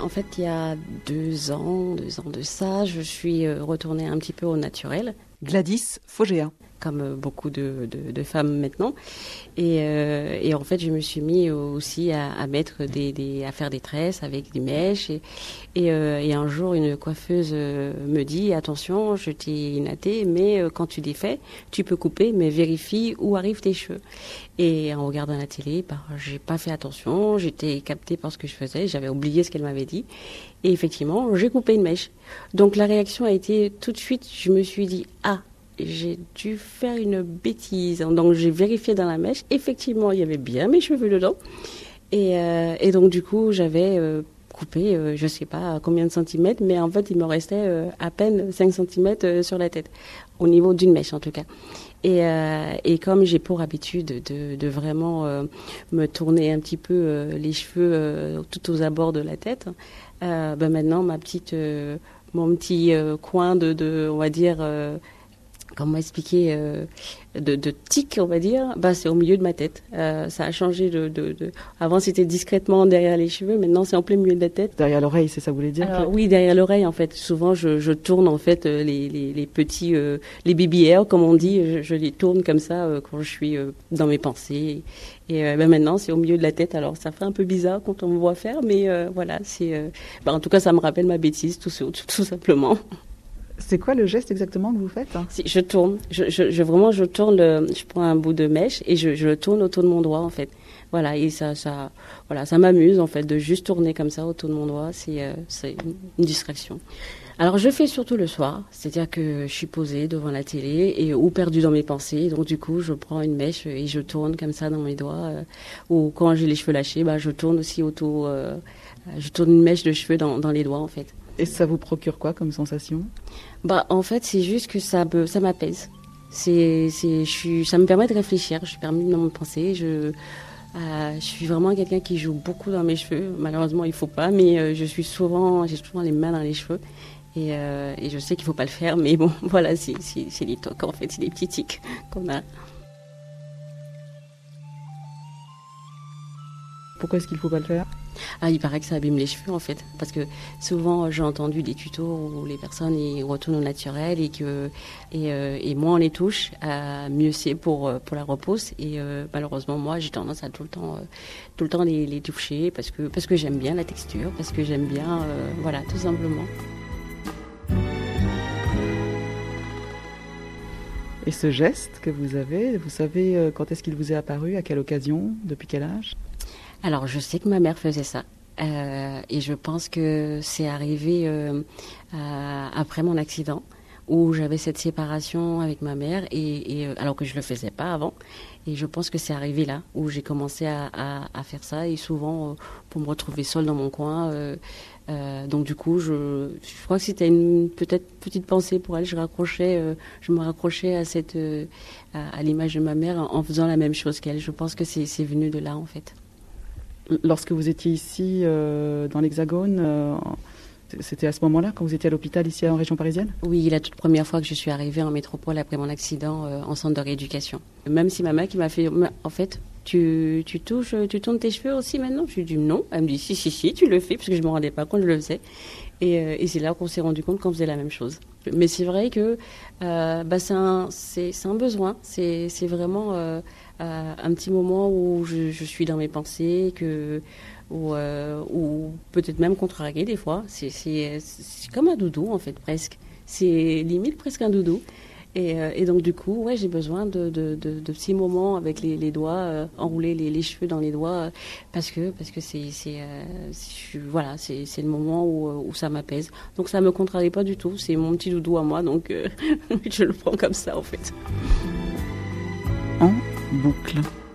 En fait, il y a deux ans, deux ans de ça, je suis euh, retournée un petit peu au naturel, Gladys Fogéa. comme euh, beaucoup de, femmes maintenant. Et, euh, et en fait, je me suis mis aussi à, mettre des, faire des tresses avec des mèches. Et, euh, un jour, une coiffeuse me dit attention, je t'ai natté, mais quand tu défais, tu peux couper, mais vérifie où arrivent tes cheveux. Et en regardant la télé, bah, j'ai pas fait attention, j'étais captée par ce que je faisais, j'avais oublié ce qu'elle m'avait dit. Et effectivement, j'ai coupé une mèche. Donc la réaction a été tout de suite, je me suis dit ah j'ai dû faire une bêtise. Donc j'ai vérifié dans la mèche. Effectivement, il y avait bien mes cheveux dedans. Et, euh, et donc du coup, j'avais euh, coupé, euh, je sais pas combien de centimètres, mais en fait, il me restait euh, à peine 5 centimètres euh, sur la tête, au niveau d'une mèche en tout cas. Et, euh, et comme j'ai pour habitude de, de vraiment me tourner un petit peu les cheveux tout aux abords de la tête, ben maintenant ma petite, mon petit coin de, de, on va dire, comment expliquer, euh, de, de tic, on va dire, bah, c'est au milieu de ma tête. Euh, ça a changé de, de, de... Avant, c'était discrètement derrière les cheveux, maintenant, c'est en plein milieu de la tête. Derrière l'oreille, c'est ça vous voulez dire? Alors, oui, derrière l'oreille, en fait. Souvent, je, je tourne, en fait, euh, les, les, les petits, euh, les baby comme on dit, je, je les tourne comme ça euh, quand je suis euh, dans mes pensées. Et ben maintenant, c'est au milieu de la tête. Alors, ça fait un peu bizarre quand on me voit faire, mais euh, voilà, c'est. euh, ben, en tout cas, ça me rappelle ma bêtise, tout, tout, tout simplement. C'est quoi le geste exactement que vous faites? Si, je tourne. Je, je, je- vraiment, je tourne. Le, je prends un bout de mèche et je, je le tourne autour de mon doigt, en fait. Voilà, et ça, ça, voilà, ça m'amuse en fait de juste tourner comme ça autour de mon doigt. C'est, euh, c'est une, distraction. Alors, je fais surtout le soir, c'est-à-dire que je suis posée devant la télé et ou perdue dans mes pensées. Donc, du coup, je prends une mèche et je tourne comme ça dans mes doigts. euh, ou quand j'ai les cheveux lâchés, bah, je tourne aussi autour. euh, je tourne une mèche de cheveux dans, dans les doigts, en fait. Et ça vous procure quoi comme sensation? Bah, en fait, c'est juste que ça me, ça m'apaise. C'est, c'est, je suis, ça me permet de réfléchir. Je suis permis dans mon pensée. Je, euh, je suis vraiment quelqu'un qui joue beaucoup dans mes cheveux. Malheureusement, il faut pas, mais euh, je suis souvent, j'ai souvent les mains dans les cheveux. Et, euh, et je sais qu'il faut pas le faire, mais bon, voilà, c'est, c'est, tocs en fait, c'est des petits tics qu'on a. Pourquoi est-ce qu'il faut pas le faire? Ah, il paraît que ça abîme les cheveux en fait, parce que souvent j'ai entendu des tutos où les personnes ils retournent au naturel et que et, euh, et moins on les touche, euh, mieux c'est pour euh, pour la repousse. Et euh, malheureusement moi j'ai tendance à tout le temps euh, tout le temps les, les toucher parce que parce que j'aime bien la texture, parce que j'aime bien voilà tout simplement. Et ce geste que vous avez, vous savez quand est-ce qu'il vous est apparu, à quelle occasion, depuis quel âge? Alors, je sais que ma mère faisait ça. Euh, et je pense que c'est arrivé euh, après mon accident où j'avais cette séparation avec ma mère et, euh, alors que je le faisais pas avant. Et je pense que c'est arrivé là où j'ai commencé à, faire ça. Et souvent pour me retrouver seule dans mon coin donc du coup je, crois que c'était une peut-être petite pensée pour elle. Je me raccrochais à cette à, l'image de ma mère en, faisant la même chose qu'elle. Je pense que c'est venu de là en fait Lorsque vous étiez ici euh, dans l'Hexagone, euh, c'était à ce moment-là, quand vous étiez à l'hôpital ici en région parisienne? Oui, la toute première fois que je suis arrivée en métropole après mon accident euh, en centre de rééducation. Même si ma mère qui m'a fait, en fait, tu, tu touches, tu tournes tes cheveux aussi maintenant? Je lui dis non. Elle me dit si, si, si, tu le fais, parce que je me rendais pas compte, je le faisais. Et, c'est là qu'on s'est rendu compte qu'on faisait la même chose. Mais c'est vrai que bah, c'est un, un besoin. C'est, vraiment un petit moment où je, suis dans mes pensées, que ou, euh, peut-être même contrarié des fois. C'est, comme un doudou en fait presque. C'est limite presque un doudou. Et, euh, et donc du coup, ouais, j'ai besoin de, de, petits moments avec les, doigts, euh, enrouler les, cheveux dans les doigts, euh, parce que parce que c'est euh, voilà, c'est le moment où, où ça m'apaise. Donc ça me contrarie pas du tout. C'est mon petit doudou à moi, donc euh, je le prends comme ça en fait. En boucle.